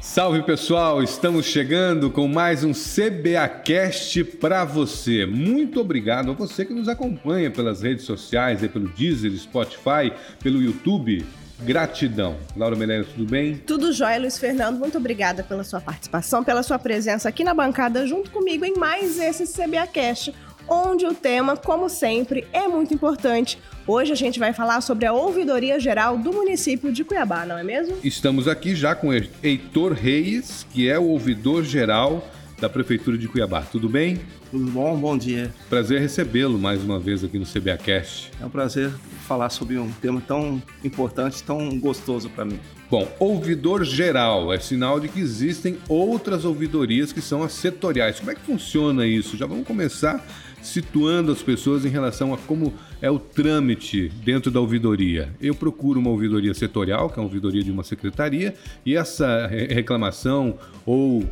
Salve pessoal, estamos chegando com mais um CBAcast para você. Muito obrigado a você que nos acompanha pelas redes sociais, pelo Deezer, Spotify, pelo YouTube. Gratidão. Laura Melena, tudo bem? Tudo jóia, Luiz Fernando. Muito obrigada pela sua participação, pela sua presença aqui na bancada junto comigo em mais esse CBAcast, onde o tema, como sempre, é muito importante. Hoje a gente vai falar sobre a Ouvidoria Geral do município de Cuiabá, não é mesmo? Estamos aqui já com Heitor Reis, que é o ouvidor geral da Prefeitura de Cuiabá. Tudo bem? Tudo bom? Bom dia. Prazer recebê-lo mais uma vez aqui no CBAcast. É um prazer falar sobre um tema tão importante, tão gostoso para mim. Bom, ouvidor geral é sinal de que existem outras ouvidorias que são as setoriais. Como é que funciona isso? Já vamos começar situando as pessoas em relação a como é o trâmite dentro da ouvidoria. Eu procuro uma ouvidoria setorial, que é uma ouvidoria de uma secretaria, e essa reclamação ou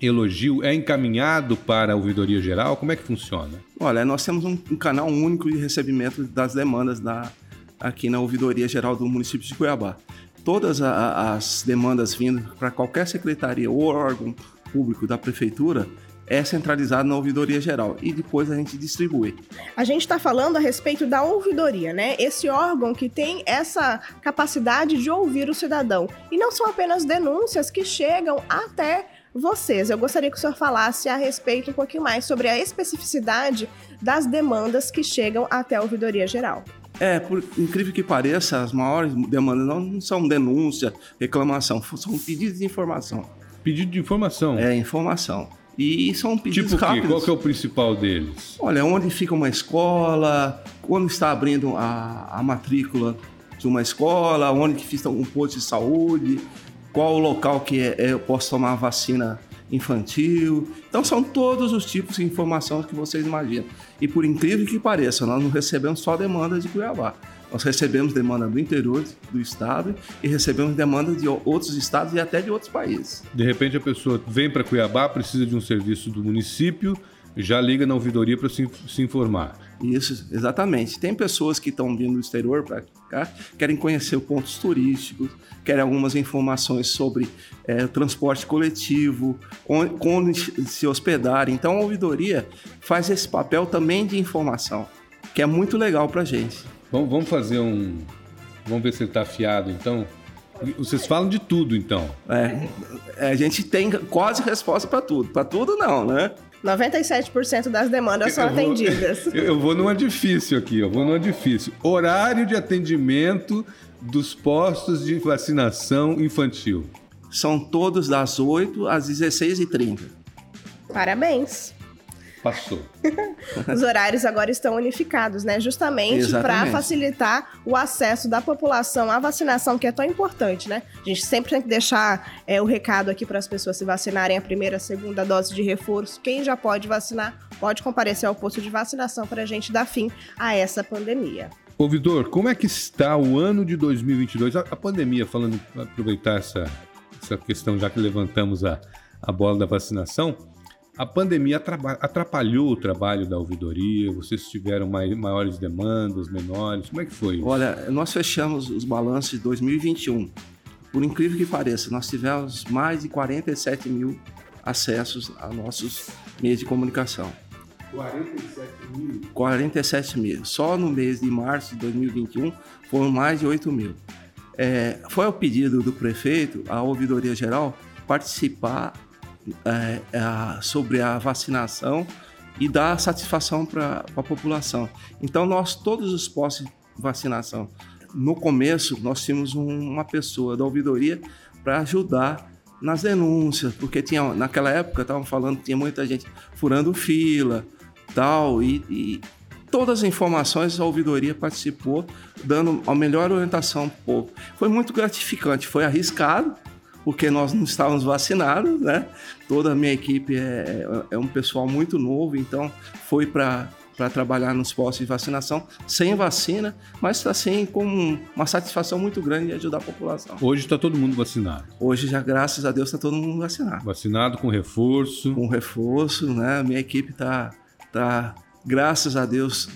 elogio é encaminhado para a ouvidoria geral? Como é que funciona? Olha, nós temos um, canal único de recebimento das demandas da, aqui na ouvidoria geral do município de Cuiabá. Todas a, as demandas vindo para qualquer secretaria ou órgão público da prefeitura, é centralizado na ouvidoria geral e depois a gente distribui. A gente está falando a respeito da ouvidoria, né? Esse órgão que tem essa capacidade de ouvir o cidadão. E não são apenas denúncias que chegam até vocês. Eu gostaria que o senhor falasse a respeito um pouquinho mais sobre a especificidade das demandas que chegam até a ouvidoria geral. É, por incrível que pareça, as maiores demandas não são denúncia, reclamação, são pedidos de informação. Pedido de informação? É, informação. E são pedidos tipo rápidos. Qual que é o principal deles? Olha, onde fica uma escola, quando está abrindo a, a matrícula de uma escola, onde que fica um posto de saúde, qual o local que é, é, eu posso tomar a vacina infantil. Então são todos os tipos de informações que vocês imaginam. E por incrível que pareça, nós não recebemos só demandas de Cuiabá. Nós recebemos demanda do interior do estado e recebemos demanda de outros estados e até de outros países. De repente a pessoa vem para Cuiabá, precisa de um serviço do município, já liga na ouvidoria para se, se, informar. Isso, exatamente. Tem pessoas que estão vindo do exterior para cá, querem conhecer pontos turísticos, querem algumas informações sobre é, transporte coletivo, onde, se hospedar. Então a ouvidoria faz esse papel também de informação, que é muito legal para a gente. Vamos, vamos fazer um. Vamos ver se ele está afiado, então. Vocês falam de tudo, então. É, a gente tem quase resposta para tudo. Para tudo, não, né? 97% das demandas são eu vou, atendidas. Eu vou numa difícil aqui, eu vou numa difícil. Horário de atendimento dos postos de vacinação infantil. São todos das 8 às 16h30. Parabéns. Passou. Os horários agora estão unificados, né? Justamente para facilitar o acesso da população à vacinação, que é tão importante, né? A gente sempre tem que deixar é, o recado aqui para as pessoas se vacinarem a primeira, a segunda dose de reforço. Quem já pode vacinar, pode comparecer ao posto de vacinação para a gente dar fim a essa pandemia. Ouvidor, como é que está o ano de 2022? A, a pandemia, falando, aproveitar essa, essa questão já que levantamos a, a bola da vacinação, a pandemia atrapalhou o trabalho da ouvidoria? Vocês tiveram maiores demandas, menores? Como é que foi? Olha, nós fechamos os balanços de 2021. Por incrível que pareça, nós tivemos mais de 47 mil acessos a nossos meios de comunicação. 47 mil? 47 mil. Só no mês de março de 2021 foram mais de 8 mil. É, foi ao pedido do prefeito, a Ouvidoria Geral, participar é, é, sobre a vacinação e dar satisfação para a população. Então, nós, todos os postos de vacinação, no começo, nós tínhamos um, uma pessoa da ouvidoria para ajudar nas denúncias, porque tinha, naquela época, estavam falando, tinha muita gente furando fila, tal, e, e todas as informações a ouvidoria participou, dando a melhor orientação para povo. Foi muito gratificante, foi arriscado, porque nós não estávamos vacinados, né? Toda a minha equipe é, é um pessoal muito novo, então foi para para trabalhar nos postos de vacinação sem vacina, mas assim com uma satisfação muito grande de ajudar a população. Hoje está todo mundo vacinado. Hoje já graças a Deus está todo mundo vacinado. Vacinado com reforço. Com reforço, né? Minha equipe está tá graças a Deus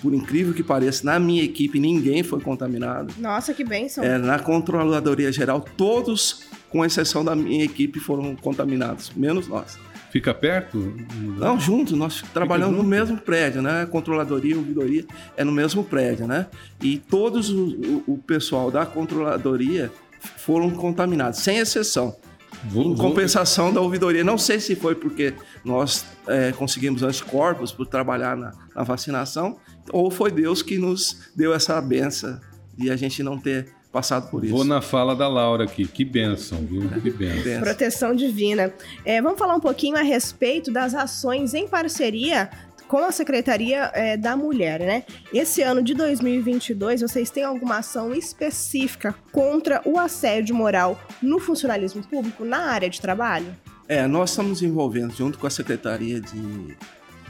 por incrível que pareça, na minha equipe ninguém foi contaminado. Nossa, que bênção. É, na controladoria geral, todos, com exceção da minha equipe, foram contaminados, menos nós. Fica perto? Não, junto. Nós trabalhamos junto? no mesmo prédio, né? Controladoria ouvidoria é no mesmo prédio, né? E todos o, o, o pessoal da controladoria foram contaminados, sem exceção. Vou, em compensação vou... da ouvidoria. Não sei se foi porque nós é, conseguimos anticorpos por trabalhar na, na, vacinação, ou foi Deus que nos deu essa benção de a gente não ter passado por isso. Vou na fala da Laura aqui. Que benção, viu? Que benção. Proteção divina. É, vamos falar um pouquinho a respeito das ações em parceria com a Secretaria é, da Mulher, né? Esse ano de 2022, vocês têm alguma ação específica contra o assédio moral no funcionalismo público na área de trabalho? É, nós estamos envolvendo, junto com a Secretaria de,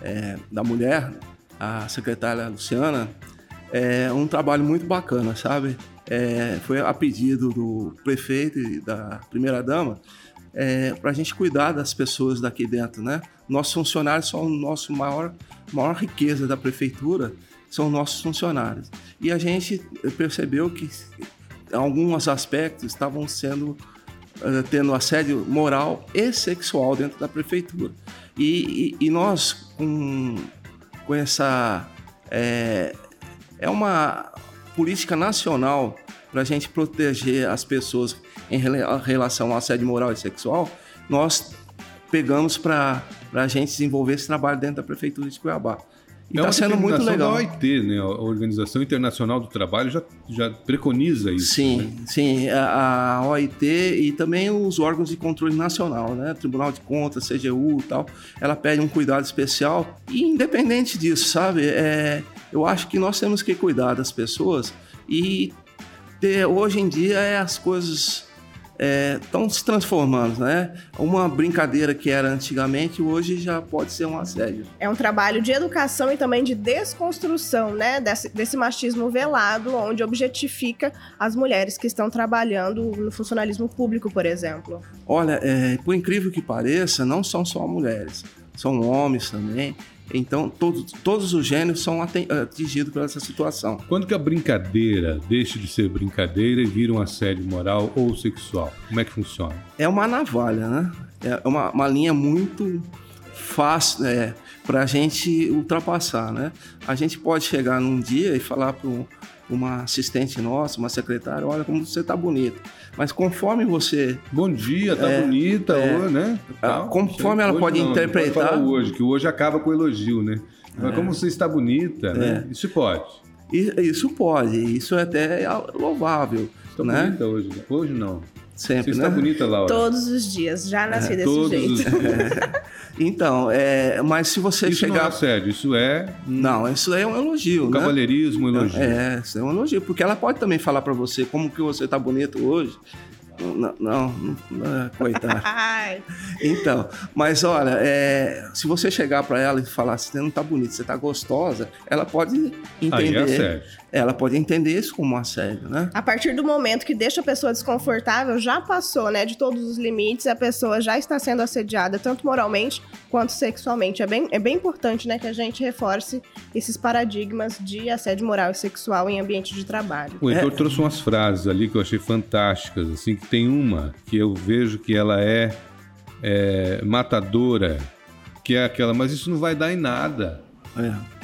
é, da Mulher, a secretária Luciana, é um trabalho muito bacana, sabe? É, foi a pedido do prefeito e da primeira-dama é, para a gente cuidar das pessoas daqui dentro, né? Nossos funcionários são nosso maior, maior riqueza da prefeitura, são nossos funcionários. E a gente percebeu que alguns aspectos estavam sendo uh, tendo assédio moral e sexual dentro da prefeitura. E, e, e nós, com, com essa. É, é uma política nacional para a gente proteger as pessoas em relação ao assédio moral e sexual, nós pegamos para a gente desenvolver esse trabalho dentro da Prefeitura de Cuiabá. E está é sendo muito legal. da OIT, né? A Organização Internacional do Trabalho já, já preconiza isso. Sim, né? sim. A, a, OIT e também os órgãos de controle nacional, né? Tribunal de Contas, CGU e tal. Ela pede um cuidado especial. E independente disso, sabe? É, eu acho que nós temos que cuidar das pessoas e ter, hoje em dia é as coisas estão é, se transformando, né? Uma brincadeira que era antigamente, hoje já pode ser um assédio. É um trabalho de educação e também de desconstrução, né? Desse, desse machismo velado, onde objetifica as mulheres que estão trabalhando no funcionalismo público, por exemplo. Olha, é, por incrível que pareça, não são só mulheres, são homens também. Então, todos, todos os gêneros são atingidos por essa situação. Quando que a brincadeira deixa de ser brincadeira e vira um assédio moral ou sexual? Como é que funciona? É uma navalha, né? É uma, uma linha muito fácil é, para a gente ultrapassar, né? A gente pode chegar num dia e falar para uma assistente nossa, uma secretária, olha como você está bonita. Mas conforme você. Bom dia, tá é, bonita, é, né? Tal. Conforme ela hoje pode não, interpretar. Pode hoje, que hoje acaba com elogio, né? Mas é. como você está bonita, né? É. Isso pode. Isso pode, isso é até louvável. Está né? bonita hoje? Hoje não. Sempre, Você né? está bonita, Laura. Todos os dias. Já nasci é, desse jeito. Os... É. Então, é, mas se você isso chegar... Isso não é sério, isso é... Não, isso é um elogio, um né? cavalheirismo, um elogio. É, isso é um elogio, porque ela pode também falar para você como que você está bonito hoje, não, não, não coitado. então, mas olha, é, se você chegar para ela e falar assim, você não tá bonita, você tá gostosa, ela pode entender. É ela pode entender isso como um assédio, né? A partir do momento que deixa a pessoa desconfortável, já passou, né, de todos os limites, a pessoa já está sendo assediada, tanto moralmente quanto sexualmente. É bem, é bem importante, né, que a gente reforce esses paradigmas de assédio moral e sexual em ambiente de trabalho. O Heitor é... trouxe umas frases ali que eu achei fantásticas, assim, que tem uma que eu vejo que ela é, é matadora, que é aquela, mas isso não vai dar em nada. É.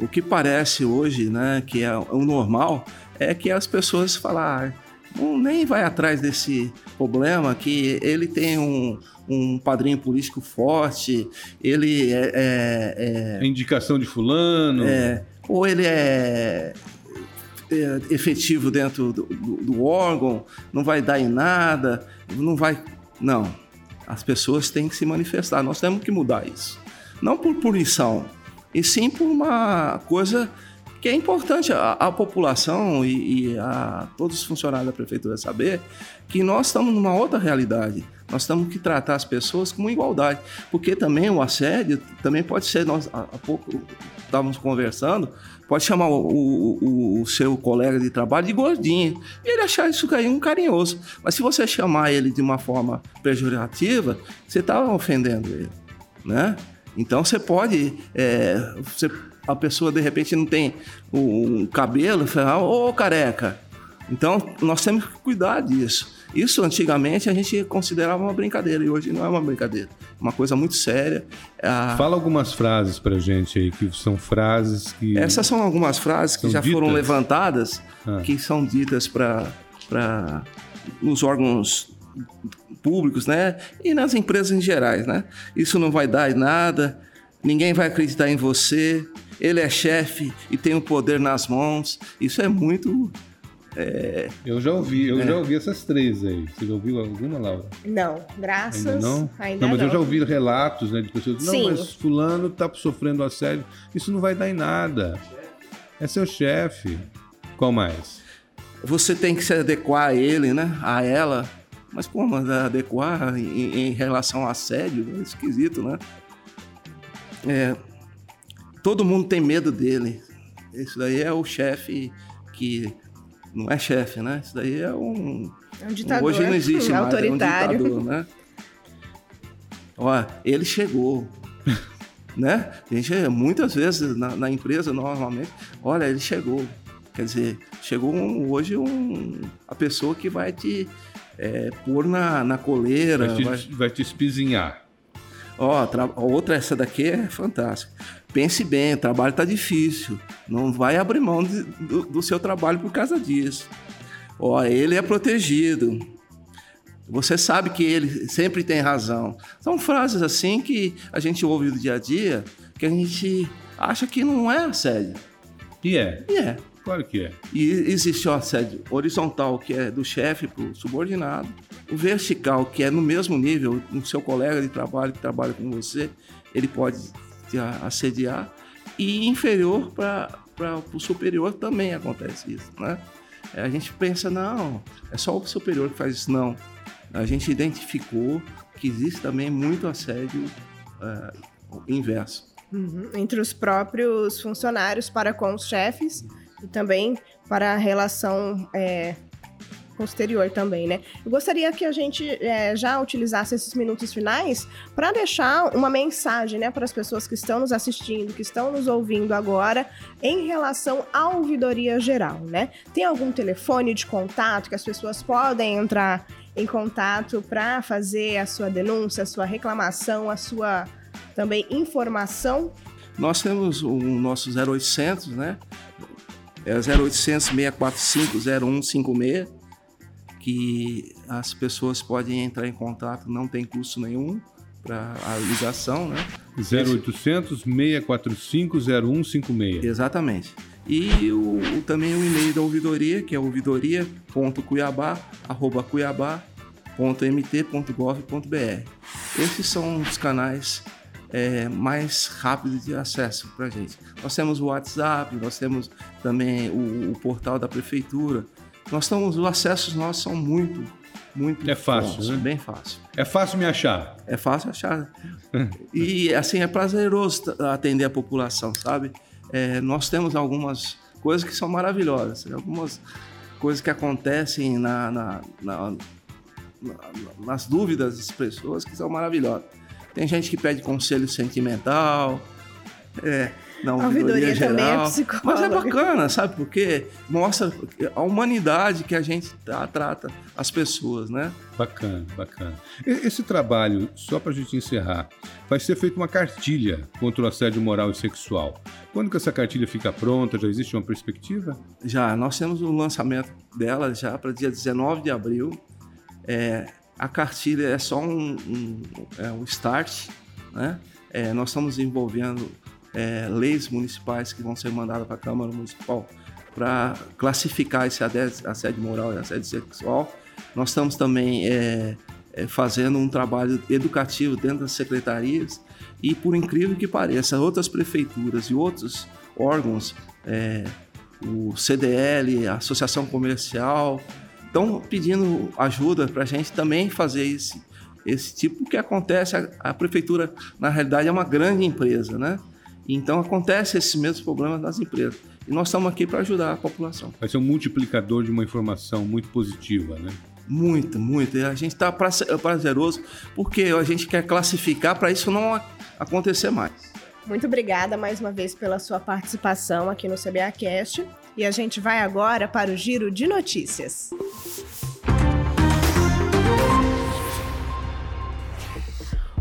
O que parece hoje, né, que é o normal, é que as pessoas falam, ah, não, nem vai atrás desse problema, que ele tem um, um padrinho político forte, ele é, é, é indicação de fulano, é, ou ele é é, efetivo dentro do, do, do, órgão, não vai dar em nada, não vai. Não. As pessoas têm que se manifestar. Nós temos que mudar isso. Não por punição, e sim por uma coisa que é importante a, a população e, e, a todos os funcionários da prefeitura saber que nós estamos numa outra realidade. Nós temos que tratar as pessoas com igualdade, porque também o assédio também pode ser nós há pouco estávamos conversando Pode chamar o, o, o, seu colega de trabalho de gordinho. E ele achar isso aí um carinhoso. Mas se você chamar ele de uma forma pejorativa, você está ofendendo ele, né? Então você pode, é, você a pessoa de repente não tem um, cabelo, fala, ô oh, careca. Então nós temos que cuidar disso. Isso antigamente a gente considerava uma brincadeira e hoje não é uma brincadeira, é uma coisa muito séria. Ah, Fala algumas frases pra gente aí, que são frases que. Essas são algumas frases que já ditas? foram levantadas, ah. que são ditas para nos órgãos públicos, né? E nas empresas em gerais, né? Isso não vai dar em nada, ninguém vai acreditar em você, ele é chefe e tem o poder nas mãos. Isso é muito é... Eu já ouvi, eu é. já ouvi essas três aí. Você já ouviu alguma, Laura? Não, graças. Ainda não? Ainda não, mas não. eu já ouvi relatos né, de pessoas. Não, Sim. mas fulano está sofrendo assédio. Isso não vai dar em nada. É seu chefe. Qual mais? Você tem que se adequar a ele, né? A ela. Mas como adequar em, em relação ao assédio? É esquisito, né? É, todo mundo tem medo dele. Isso daí é o chefe que não é chefe, né? Isso daí é um. É um ditador. Hoje não existe mais. Autoritário. É um ditador, né? Ó, ele chegou. né? A gente, muitas vezes na, na, empresa, normalmente, olha, ele chegou. Quer dizer, chegou um, hoje um, a pessoa que vai te é, pôr na, na coleira. Vai te, vai... vai te espizinhar. Ó, outra, essa daqui é fantástica. Pense bem, o trabalho está difícil. Não vai abrir mão de, do, do, seu trabalho por causa disso. Ó, ele é protegido. Você sabe que ele sempre tem razão. São frases assim que a gente ouve do dia a dia que a gente acha que não é assédio. E é. E é. Claro que é. E existe o assédio horizontal, que é do chefe para o subordinado. O vertical, que é no mesmo nível, no seu colega de trabalho que trabalha com você, ele pode assediar, e inferior para o superior também acontece isso, né? A gente pensa, não, é só o superior que faz isso. Não. A gente identificou que existe também muito assédio uh, inverso. Uhum. Entre os próprios funcionários para com os chefes e também para a relação é, posterior também, né? Eu gostaria que a gente é, já utilizasse esses minutos finais para deixar uma mensagem, né, para as pessoas que estão nos assistindo, que estão nos ouvindo agora, em relação à ouvidoria geral, né? Tem algum telefone de contato que as pessoas podem entrar em contato para fazer a sua denúncia, a sua reclamação, a sua também informação? Nós temos o nosso 0800, né? É 0800 645 0156 que as pessoas podem entrar em contato, não tem custo nenhum para a ligação, né? 0800 645 0156. Exatamente. E o, o, também o e-mail da ouvidoria, que é ouvidoria.cuiabá.cuiabá.mt.gov.br. Esses são os canais é, mais rápidos de acesso para a gente. Nós temos o WhatsApp, nós temos também o, o portal da prefeitura, nós estamos, os acessos nossos são muito, muito É fácil, bons, né? Bem fácil. É fácil me achar. É fácil achar. e assim é prazeroso atender a população, sabe? É, nós temos algumas coisas que são maravilhosas, algumas coisas que acontecem na, na, na, nas dúvidas das pessoas que são maravilhosas. Tem gente que pede conselho sentimental. É, na ouvidoria, ouvidoria geral. Também é. Mas é bacana, sabe? Porque mostra a humanidade que a gente tá, trata as pessoas, né? Bacana, bacana. Esse trabalho, só para a gente encerrar, vai ser feita uma cartilha contra o assédio moral e sexual. Quando que essa cartilha fica pronta? Já existe uma perspectiva? Já, nós temos o lançamento dela já para dia 19 de abril. É, a cartilha é só um, um, é um start, né? É, nós estamos envolvendo é, leis municipais que vão ser mandadas para a Câmara Municipal para classificar esse assédio moral e assédio sexual. Nós estamos também é, é, fazendo um trabalho educativo dentro das secretarias e, por incrível que pareça, outras prefeituras e outros órgãos, é, o CDL, a Associação Comercial, estão pedindo ajuda para a gente também fazer esse, esse tipo que acontece. A, a prefeitura, na realidade, é uma grande empresa, né? Então acontece esses mesmos problemas nas empresas. E nós estamos aqui para ajudar a população. Vai ser um multiplicador de uma informação muito positiva, né? Muito, muito. E a gente está prazeroso porque a gente quer classificar para isso não acontecer mais. Muito obrigada mais uma vez pela sua participação aqui no CBAcast. E a gente vai agora para o giro de notícias.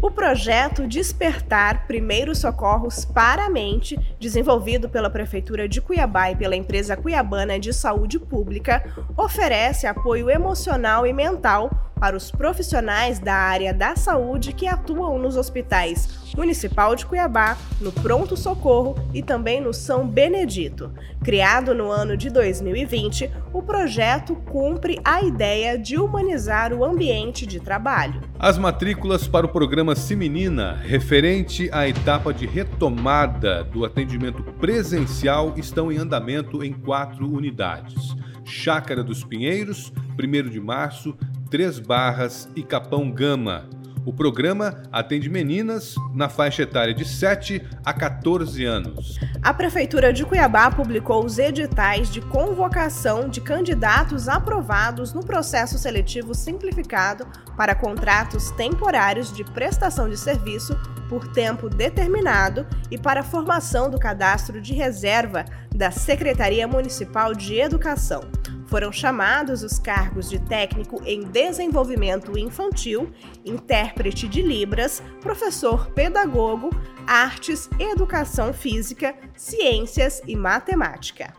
O projeto Despertar Primeiros Socorros para a Mente, desenvolvido pela Prefeitura de Cuiabá e pela empresa Cuiabana de Saúde Pública, oferece apoio emocional e mental para os profissionais da área da saúde que atuam nos hospitais Municipal de Cuiabá, no Pronto Socorro e também no São Benedito. Criado no ano de 2020, o projeto cumpre a ideia de humanizar o ambiente de trabalho. As matrículas para o programa Simenina, referente à etapa de retomada do atendimento presencial, estão em andamento em quatro unidades. Chácara dos Pinheiros, 1 de março, Três Barras e Capão Gama. O programa atende meninas na faixa etária de 7 a 14 anos. A Prefeitura de Cuiabá publicou os editais de convocação de candidatos aprovados no processo seletivo simplificado para contratos temporários de prestação de serviço por tempo determinado e para formação do cadastro de reserva da Secretaria Municipal de Educação. Foram chamados os cargos de técnico em desenvolvimento infantil, intérprete de Libras, professor pedagogo, artes, educação física, ciências e matemática.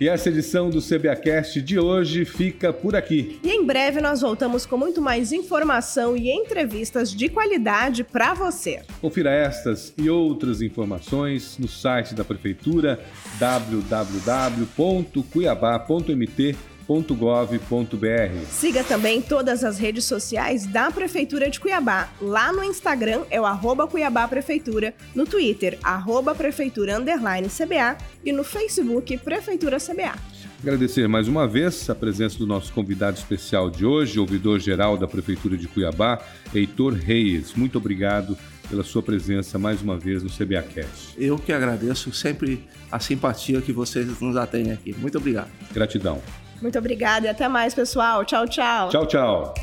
E essa edição do CBAcast de hoje fica por aqui. E em breve nós voltamos com muito mais informação e entrevistas de qualidade para você. Confira estas e outras informações no site da Prefeitura www.cuiabá.mt.com cuiabá.gov.br. Siga também todas as redes sociais da Prefeitura de Cuiabá. Lá no Instagram é o arroba Cuiabá Prefeitura, no Twitter, arroba Prefeitura Underline CBA e no Facebook Prefeitura CBA. Agradecer mais uma vez a presença do nosso convidado especial de hoje, ouvidor-geral da Prefeitura de Cuiabá, Heitor Reis. Muito obrigado pela sua presença mais uma vez no CBAcast. Eu que agradeço sempre a simpatia que vocês nos atendem aqui. Muito obrigado. Gratidão. Muito obrigada e até mais, pessoal. Tchau, tchau. Tchau, tchau.